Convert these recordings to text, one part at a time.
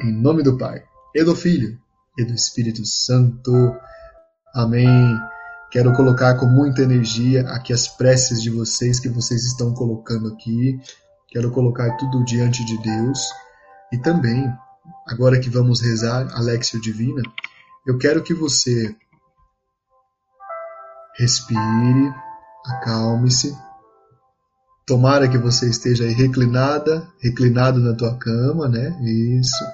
Em nome do Pai, e do Filho, e do Espírito Santo. Amém. Quero colocar com muita energia aqui as preces de vocês que vocês estão colocando aqui. Quero colocar tudo diante de Deus. E também, agora que vamos rezar a Divina, eu quero que você respire, acalme-se. Tomara que você esteja aí reclinada, reclinado na tua cama, né? Isso.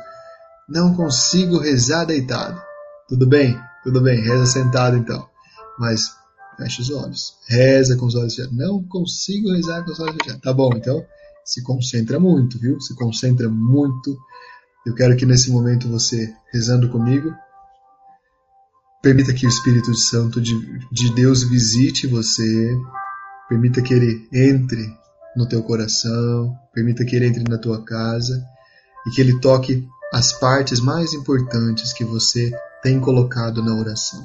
Não consigo rezar deitado. Tudo bem? Tudo bem, reza sentado então. Mas fecha os olhos. Reza com os olhos fechados. Não consigo rezar com os olhos fechados. Tá bom, então se concentra muito, viu? Se concentra muito. Eu quero que nesse momento você, rezando comigo, permita que o Espírito Santo de, de Deus visite você, permita que ele entre no teu coração, permita que ele entre na tua casa e que ele toque as partes mais importantes que você tem colocado na oração.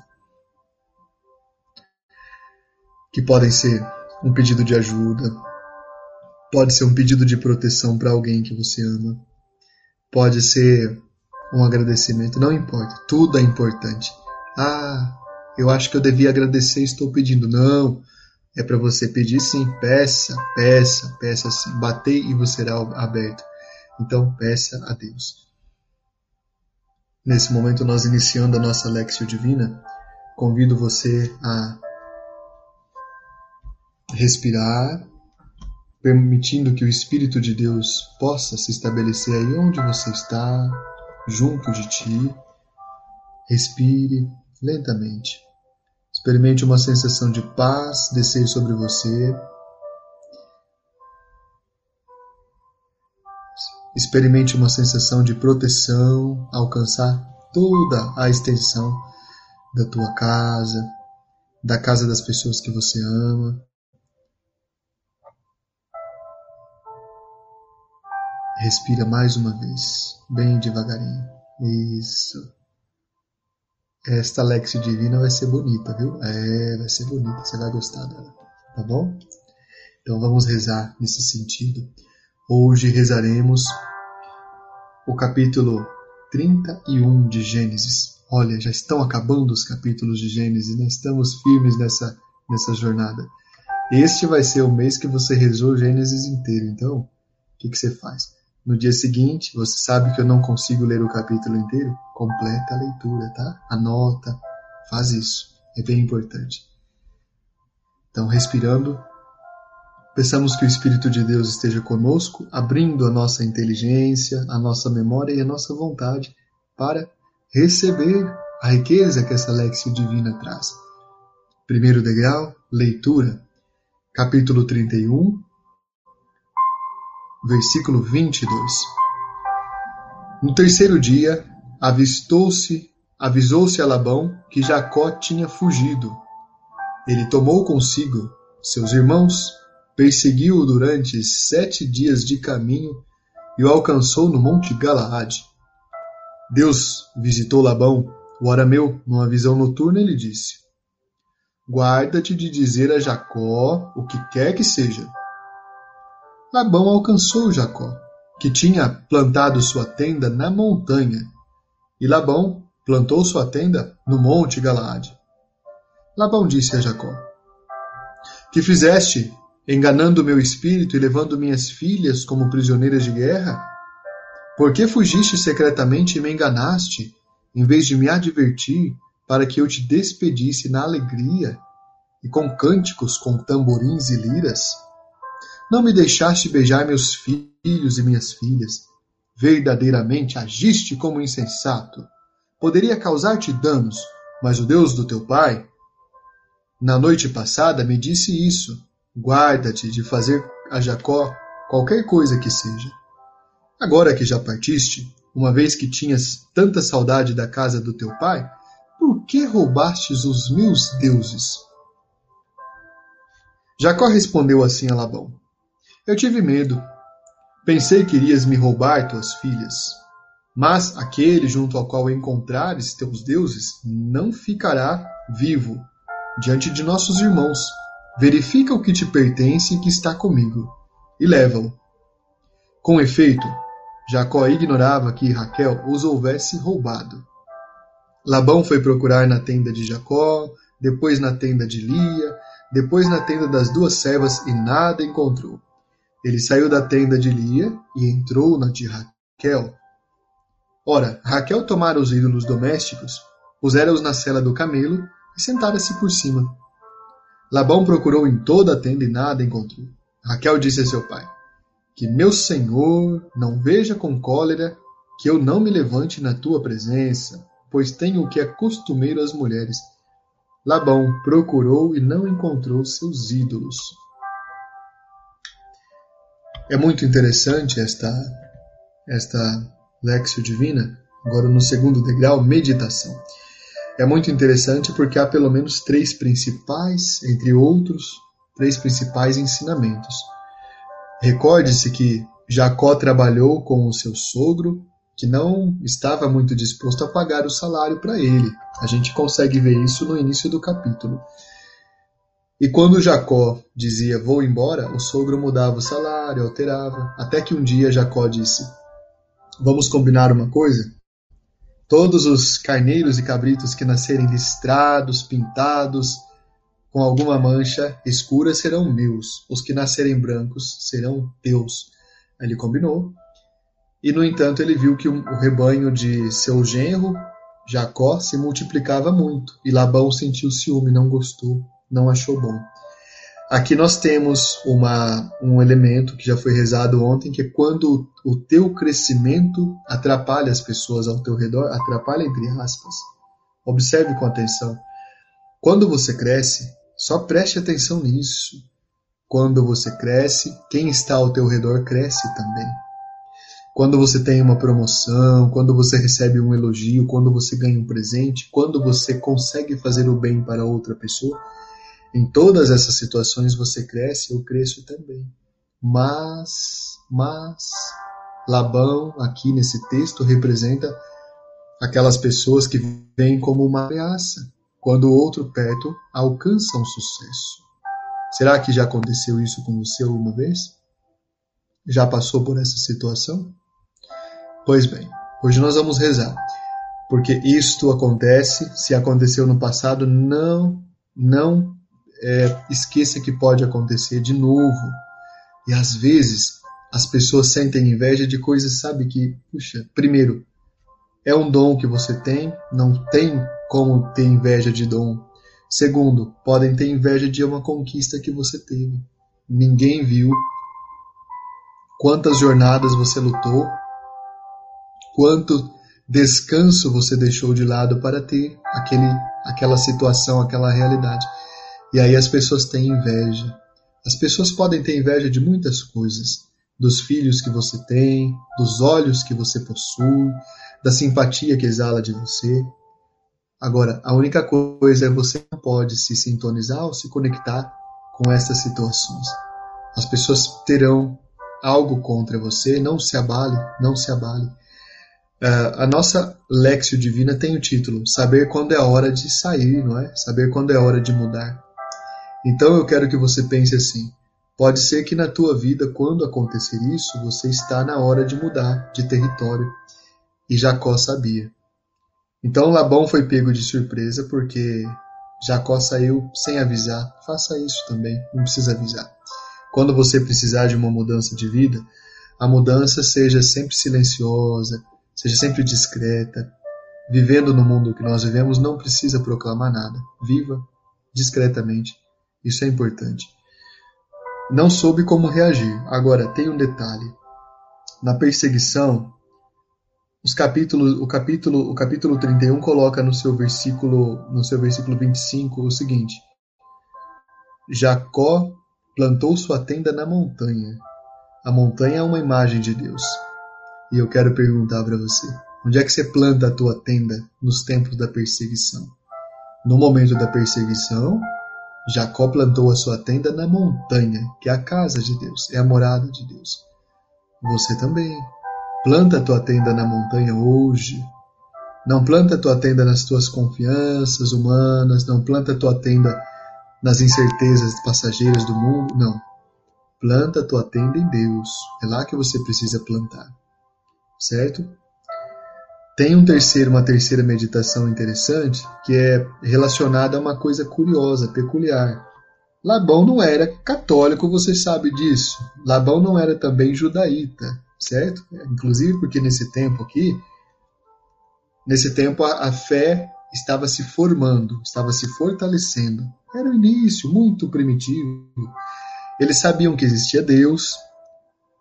Que podem ser um pedido de ajuda, pode ser um pedido de proteção para alguém que você ama, pode ser um agradecimento, não importa, tudo é importante. Ah, eu acho que eu devia agradecer, estou pedindo. Não, é para você pedir sim, peça, peça, peça sim. Batei e você será aberto. Então peça a Deus. Nesse momento nós iniciando a nossa Lexio Divina, convido você a respirar, permitindo que o Espírito de Deus possa se estabelecer aí onde você está, junto de ti. Respire lentamente. Experimente uma sensação de paz descer sobre você. Experimente uma sensação de proteção alcançar toda a extensão da tua casa, da casa das pessoas que você ama. Respira mais uma vez, bem devagarinho. Isso. Esta Lexi Divina vai ser bonita, viu? É, vai ser bonita, você vai gostar dela, tá bom? Então vamos rezar nesse sentido. Hoje rezaremos o capítulo 31 de Gênesis. Olha, já estão acabando os capítulos de Gênesis, né? Estamos firmes nessa, nessa jornada. Este vai ser o mês que você rezou Gênesis inteiro. Então, o que, que você faz? No dia seguinte, você sabe que eu não consigo ler o capítulo inteiro? Completa a leitura, tá? Anota, faz isso. É bem importante. Então, respirando, peçamos que o Espírito de Deus esteja conosco, abrindo a nossa inteligência, a nossa memória e a nossa vontade para receber a riqueza que essa Lexio divina traz. Primeiro degrau, leitura. Capítulo 31, versículo 22. No terceiro dia, avistou-se, avisou-se a Labão que Jacó tinha fugido. Ele tomou consigo seus irmãos, perseguiu-o durante sete dias de caminho e o alcançou no monte Galaade. Deus visitou Labão, o arameu, numa visão noturna e lhe disse: Guarda-te de dizer a Jacó o que quer que seja Labão alcançou Jacó, que tinha plantado sua tenda na montanha, e Labão plantou sua tenda no monte Galaade. Labão disse a Jacó: Que fizeste, enganando meu espírito e levando minhas filhas como prisioneiras de guerra? Por que fugiste secretamente e me enganaste, em vez de me advertir, para que eu te despedisse na alegria e com cânticos, com tamborins e liras? Não me deixaste beijar meus filhos e minhas filhas. Verdadeiramente agiste como insensato. Poderia causar-te danos, mas o Deus do teu pai, na noite passada, me disse isso: guarda-te de fazer a Jacó qualquer coisa que seja. Agora que já partiste, uma vez que tinhas tanta saudade da casa do teu pai, por que roubastes os meus deuses? Jacó respondeu assim a Labão: Eu tive medo. Pensei que irias me roubar tuas filhas. Mas aquele junto ao qual encontrares teus deuses não ficará vivo diante de nossos irmãos. Verifica o que te pertence e que está comigo, e leva-o. Com efeito, Jacó ignorava que Raquel os houvesse roubado. Labão foi procurar na tenda de Jacó, depois na tenda de Lia, depois na tenda das duas servas e nada encontrou. Ele saiu da tenda de Lia e entrou na de Raquel. Ora, Raquel tomara os ídolos domésticos, pusera-os na cela do camelo e sentara-se por cima. Labão procurou em toda a tenda e nada encontrou. Raquel disse a seu pai: que meu senhor não veja com cólera que eu não me levante na tua presença, pois tenho o que é costumeiro às mulheres. Labão procurou e não encontrou seus ídolos. É muito interessante esta esta lexio divina, agora no segundo degrau, meditação. É muito interessante porque há pelo menos três principais, entre outros, três principais ensinamentos. Recorde-se que Jacó trabalhou com o seu sogro, que não estava muito disposto a pagar o salário para ele. A gente consegue ver isso no início do capítulo. E quando Jacó dizia vou embora, o sogro mudava o salário, alterava, até que um dia Jacó disse: Vamos combinar uma coisa? Todos os carneiros e cabritos que nascerem listrados, pintados, com alguma mancha escura serão meus, os que nascerem brancos serão teus. Ele combinou. E no entanto ele viu que o rebanho de seu genro, Jacó, se multiplicava muito. E Labão sentiu ciúme, não gostou, não achou bom. Aqui nós temos uma, um elemento que já foi rezado ontem, que é quando o teu crescimento atrapalha as pessoas ao teu redor, atrapalha entre aspas. Observe com atenção. Quando você cresce, só preste atenção nisso. Quando você cresce, quem está ao teu redor cresce também. Quando você tem uma promoção, quando você recebe um elogio, quando você ganha um presente, quando você consegue fazer o bem para outra pessoa, em todas essas situações você cresce, eu cresço também. Mas, mas, Labão, aqui nesse texto, representa aquelas pessoas que vêm como uma ameaça, quando o outro perto alcança um sucesso. Será que já aconteceu isso com você alguma vez? Já passou por essa situação? Pois bem, hoje nós vamos rezar, porque isto acontece, se aconteceu no passado, não, não é, esqueça que pode acontecer de novo. E às vezes as pessoas sentem inveja de coisas, sabe que, puxa, primeiro, é um dom que você tem, não tem como ter inveja de dom. Segundo, podem ter inveja de uma conquista que você teve. Ninguém viu quantas jornadas você lutou, quanto descanso você deixou de lado para ter aquele, aquela situação, aquela realidade. E aí as pessoas têm inveja. As pessoas podem ter inveja de muitas coisas, dos filhos que você tem, dos olhos que você possui, da simpatia que exala de você. Agora, a única coisa é você não pode se sintonizar ou se conectar com essas situações. As pessoas terão algo contra você, não se abale, não se abale. Uh, a nossa Lexio Divina tem o título Saber quando é hora de sair, não é? Saber quando é hora de mudar. Então eu quero que você pense assim: pode ser que na tua vida, quando acontecer isso, você está na hora de mudar de território. E Jacó sabia. Então Labão foi pego de surpresa porque Jacó saiu sem avisar. Faça isso também, não precisa avisar. Quando você precisar de uma mudança de vida, a mudança seja sempre silenciosa, seja sempre discreta. Vivendo no mundo que nós vivemos, não precisa proclamar nada. Viva discretamente. Isso é importante. Não soube como reagir. Agora, tem um detalhe. Na perseguição, os capítulos, o capítulo, o capítulo 31 coloca no seu versículo, no seu versículo 25 o seguinte: Jacó plantou sua tenda na montanha, A montanha é uma imagem de Deus. E eu quero perguntar para você: onde é que você planta a tua tenda nos tempos da perseguição? No momento da perseguição, Jacó plantou a sua tenda na montanha, que é a casa de Deus, é a morada de Deus. Você também. Planta a tua tenda na montanha hoje. Não planta a tua tenda nas tuas confianças humanas, não planta a tua tenda nas incertezas passageiras do mundo, não. Planta a tua tenda em Deus. É lá que você precisa plantar. Certo? Tem um terceiro, uma terceira meditação interessante que é relacionada a uma coisa curiosa, peculiar. Labão não era católico, você sabe disso. Labão não era também judaíta, certo? Inclusive porque nesse tempo aqui, nesse tempo a, a fé estava se formando, estava se fortalecendo. Era o início, muito primitivo. Eles sabiam que existia Deus,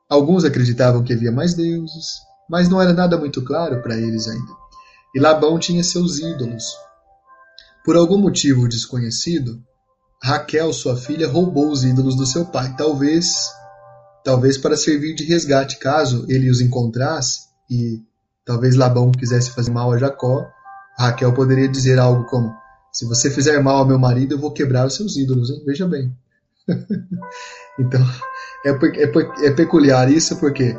alguns acreditavam que havia mais deuses, mas não era nada muito claro para eles ainda. E Labão tinha seus ídolos. Por algum motivo desconhecido, Raquel, sua filha, roubou os ídolos do seu pai, talvez talvez para servir de resgate caso ele os encontrasse e talvez Labão quisesse fazer mal a Jacó. Raquel poderia dizer algo como: Se você fizer mal ao meu marido, eu vou quebrar os seus ídolos, hein? Veja bem. então, é, é, é peculiar isso porque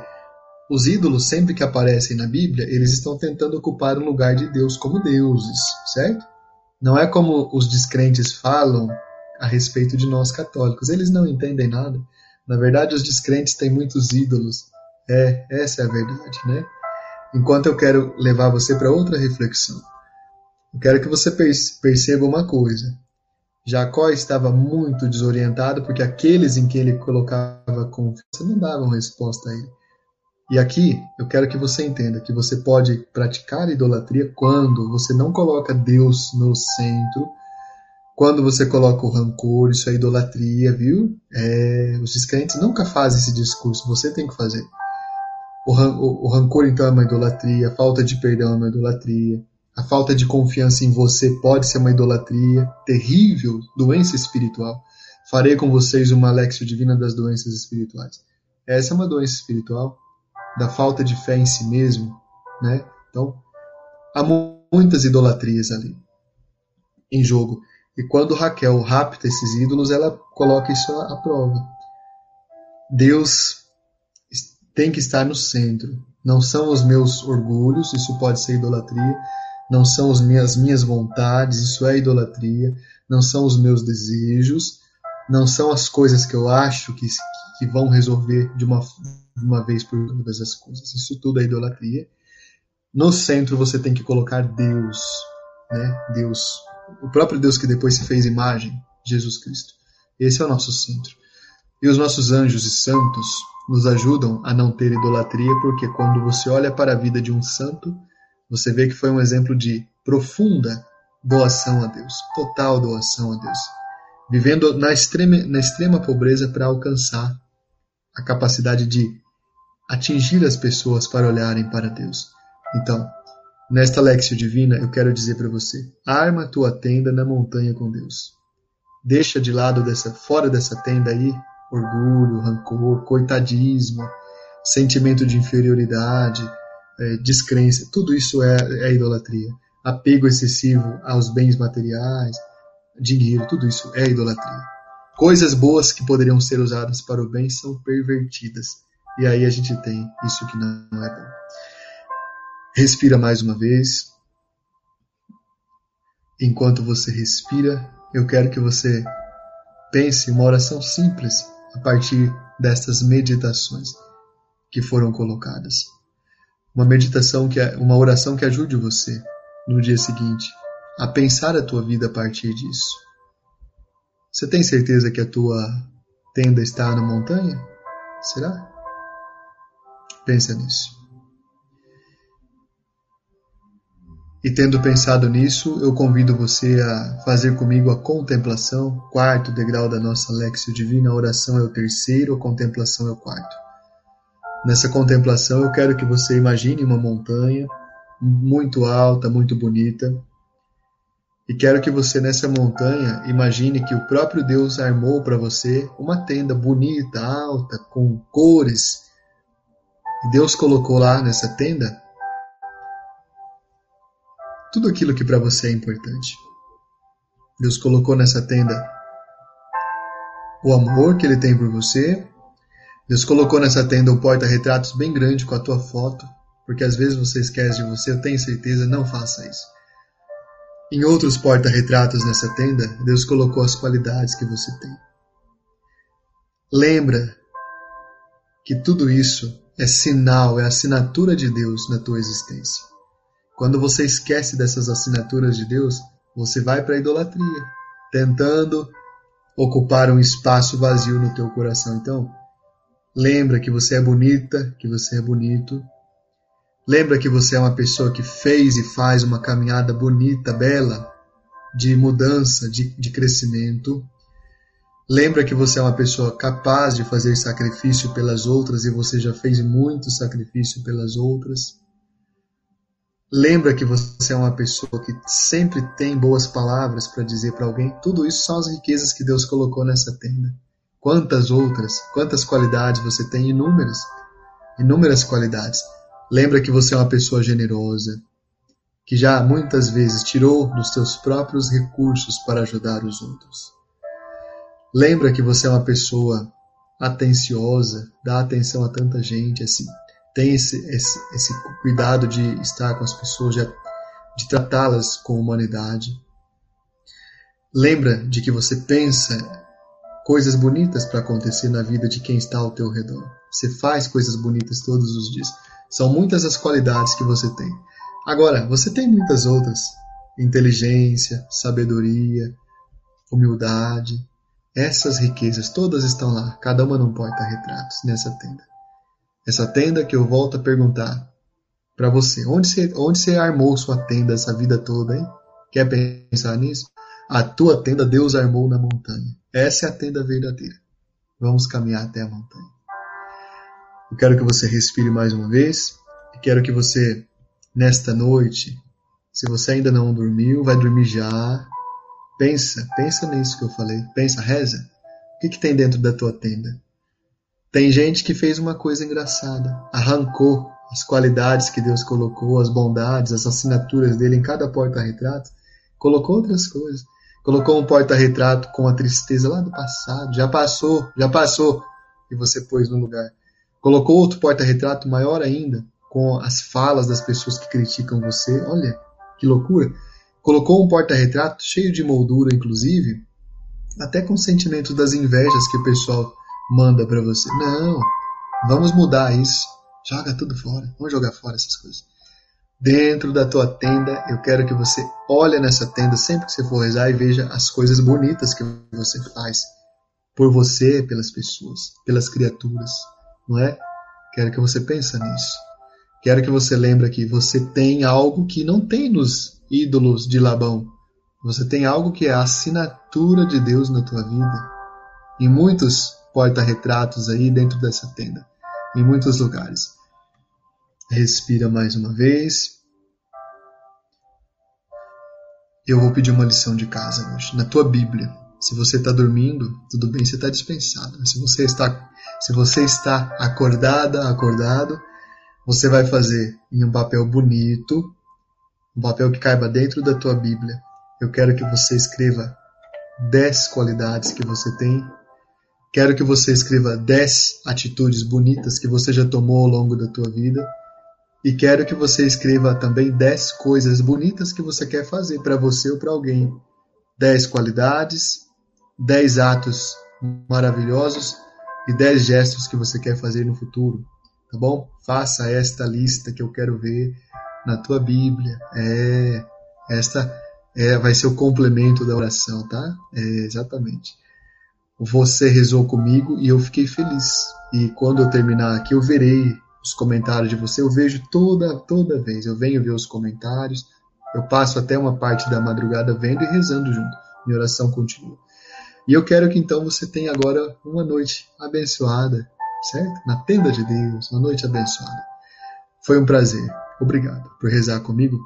os ídolos, sempre que aparecem na Bíblia, eles estão tentando ocupar um lugar de Deus como deuses, certo? Não é como os descrentes falam a respeito de nós católicos. Eles não entendem nada. Na verdade, os descrentes têm muitos ídolos. É, essa é a verdade, né? Enquanto eu quero levar você para outra reflexão. Eu quero que você perceba uma coisa. Jacó estava muito desorientado porque aqueles em quem ele colocava confiança não davam resposta a ele. E aqui eu quero que você entenda que você pode praticar idolatria quando você não coloca Deus no centro, quando você coloca o rancor, isso é idolatria, viu? É, os descrentes nunca fazem esse discurso, você tem que fazer. O, o, o rancor então é uma idolatria, a falta de perdão é uma idolatria, a falta de confiança em você pode ser uma idolatria terrível, doença espiritual. Farei com vocês uma Lexio Divina das doenças espirituais. Essa é uma doença espiritual, da falta de fé em si mesmo, né? Então, há muitas idolatrias ali em jogo. E quando Raquel rapta esses ídolos, ela coloca isso à prova. Deus tem que estar no centro. Não são os meus orgulhos, isso pode ser idolatria não são as minhas, minhas vontades, isso é idolatria, não são os meus desejos, não são as coisas que eu acho que, que vão resolver de uma, uma vez por todas as coisas. Isso tudo é idolatria. No centro você tem que colocar Deus, né? Deus, o próprio Deus que depois se fez imagem, Jesus Cristo. Esse é o nosso centro. E os nossos anjos e santos nos ajudam a não ter idolatria, porque quando você olha para a vida de um santo, você vê que foi um exemplo de profunda doação a Deus, total doação a Deus, vivendo na extrema, na extrema pobreza para alcançar a capacidade de atingir as pessoas para olharem para Deus. Então, nesta Lexio Divina, eu quero dizer para você: arma tua tenda na montanha com Deus. Deixa de lado dessa, fora dessa tenda aí, orgulho, rancor, coitadismo, sentimento de inferioridade, é, descrença, tudo isso é, é idolatria. Apego excessivo aos bens materiais, dinheiro, tudo isso é idolatria. Coisas boas que poderiam ser usadas para o bem são pervertidas. E aí a gente tem isso que não é bom. Respira mais uma vez. Enquanto você respira, eu quero que você pense uma oração simples a partir destas meditações que foram colocadas uma meditação que é uma oração que ajude você no dia seguinte a pensar a tua vida a partir disso. Você tem certeza que a tua tenda está na montanha? Será? Pensa nisso. E tendo pensado nisso, eu convido você a fazer comigo a contemplação, quarto degrau da nossa Lexio Divina. A oração é o terceiro, a contemplação é o quarto. Nessa contemplação, eu quero que você imagine uma montanha muito alta, muito bonita, E quero que você nessa montanha imagine que o próprio Deus armou para você uma tenda bonita, alta, com cores. Deus colocou lá nessa tenda tudo aquilo que para você é importante. Deus colocou nessa tenda o amor que ele tem por você. Deus colocou nessa tenda um porta-retratos bem grande com a tua foto, porque às vezes você esquece de você, eu tenho certeza, não faça isso. Em outros porta-retratos nessa tenda, Deus colocou as qualidades que você tem. Lembra que tudo isso é sinal, é assinatura de Deus na tua existência. Quando você esquece dessas assinaturas de Deus, você vai para a idolatria, tentando ocupar um espaço vazio no teu coração. Então, lembra que você é bonita, que você é bonito. Lembra que você é uma pessoa que fez e faz uma caminhada bonita, bela, de mudança, de, de crescimento. Lembra que você é uma pessoa capaz de fazer sacrifício pelas outras e você já fez muito sacrifício pelas outras. Lembra que você é uma pessoa que sempre tem boas palavras para dizer para alguém? Tudo isso são as riquezas que Deus colocou nessa tenda. Quantas outras, quantas qualidades você tem? Inúmeras. Inúmeras qualidades. Lembra que você é uma pessoa generosa, que já muitas vezes tirou dos seus próprios recursos para ajudar os outros. Lembra que você é uma pessoa atenciosa, dá atenção a tanta gente, assim, tem esse, esse, esse cuidado de estar com as pessoas, de, de tratá-las com humanidade. Lembra de que você pensa coisas bonitas para acontecer na vida de quem está ao teu redor. Você faz coisas bonitas todos os dias. São muitas as qualidades que você tem. Agora, você tem muitas outras: inteligência, sabedoria, humildade. Essas riquezas todas estão lá, cada uma num porta-retratos nessa tenda. Essa tenda que eu volto a perguntar para você, onde você, onde você armou sua tenda essa vida toda, hein? Quer pensar nisso? A tua tenda Deus armou na montanha. Essa é a tenda verdadeira. Vamos caminhar até a montanha. Eu quero que você respire mais uma vez e quero que você, nesta noite, se você ainda não dormiu, vai dormir já. Pensa, pensa nisso que eu falei. Pensa, reza. O que, que tem dentro da tua tenda? Tem gente que fez uma coisa engraçada, arrancou as qualidades que Deus colocou, as bondades, as assinaturas dele em cada porta-retrato, colocou outras coisas. Colocou um porta-retrato com a tristeza lá do passado, já passou, já passou, e você pôs no lugar. Colocou outro porta-retrato maior ainda, com as falas das pessoas que criticam você. Olha, que loucura! Colocou um porta-retrato cheio de moldura, inclusive, até com sentimentos das invejas que o pessoal manda para você. Não, vamos mudar isso. Joga tudo fora. Vamos jogar fora essas coisas. Dentro da tua tenda, eu quero que você olhe nessa tenda sempre que você for rezar e veja as coisas bonitas que você faz por você, pelas pessoas, pelas criaturas, não é? Quero que você pense nisso. Quero que você lembre que você tem algo que não tem nos ídolos de Labão. Você tem algo que é a assinatura de Deus na tua vida. Em muitos porta-retratos aí dentro dessa tenda, em muitos lugares. Respira mais uma vez. Eu vou pedir uma lição de casa hoje, na tua Bíblia. Se você está dormindo, tudo bem, você está dispensado. Se você está, se você está acordada, acordado, você vai fazer em um papel bonito, um papel que caiba dentro da tua Bíblia. Eu quero que você escreva 10 qualidades que você tem Quero que você escreva 10 atitudes bonitas que você já tomou ao longo da tua vida. E quero que você escreva também 10 coisas bonitas que você quer fazer para você ou para alguém. 10 qualidades, 10 atos maravilhosos e 10 gestos que você quer fazer no futuro. Tá bom? Faça esta lista que eu quero ver na tua Bíblia. É, esta é, vai ser o complemento da oração, tá? É, exatamente você rezou comigo e eu fiquei feliz. E quando eu terminar aqui, eu verei os comentários de você. Eu vejo toda toda vez. Eu venho ver os comentários. Eu passo até uma parte da madrugada vendo e rezando junto. Minha oração continua. E eu quero que então você tenha agora uma noite abençoada, certo? Na tenda de Deus, uma noite abençoada. Foi um prazer. Obrigado por rezar comigo.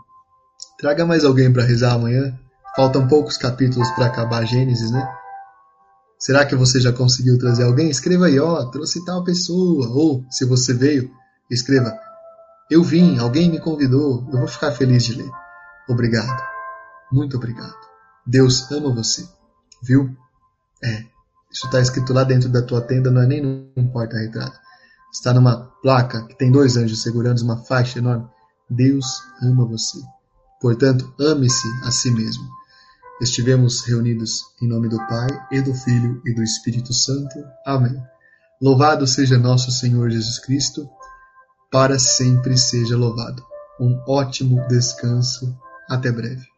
Traga mais alguém para rezar amanhã. Faltam poucos capítulos para acabar Gênesis, né? Será que você já conseguiu trazer alguém? Escreva aí, ó, trouxe tal pessoa. Ou, se você veio, escreva, eu vim, alguém me convidou, eu vou ficar feliz de ler. Obrigado. Muito obrigado. Deus ama você. Viu? É. Isso está escrito lá dentro da tua tenda, não é nem num porta-retrato. Está numa placa que tem dois anjos segurando uma faixa enorme. Deus ama você. Portanto, ame-se a si mesmo. Estivemos reunidos em nome do Pai, e do Filho e do Espírito Santo. Amém. Louvado seja nosso Senhor Jesus Cristo, para sempre seja louvado. Um ótimo descanso. Até breve.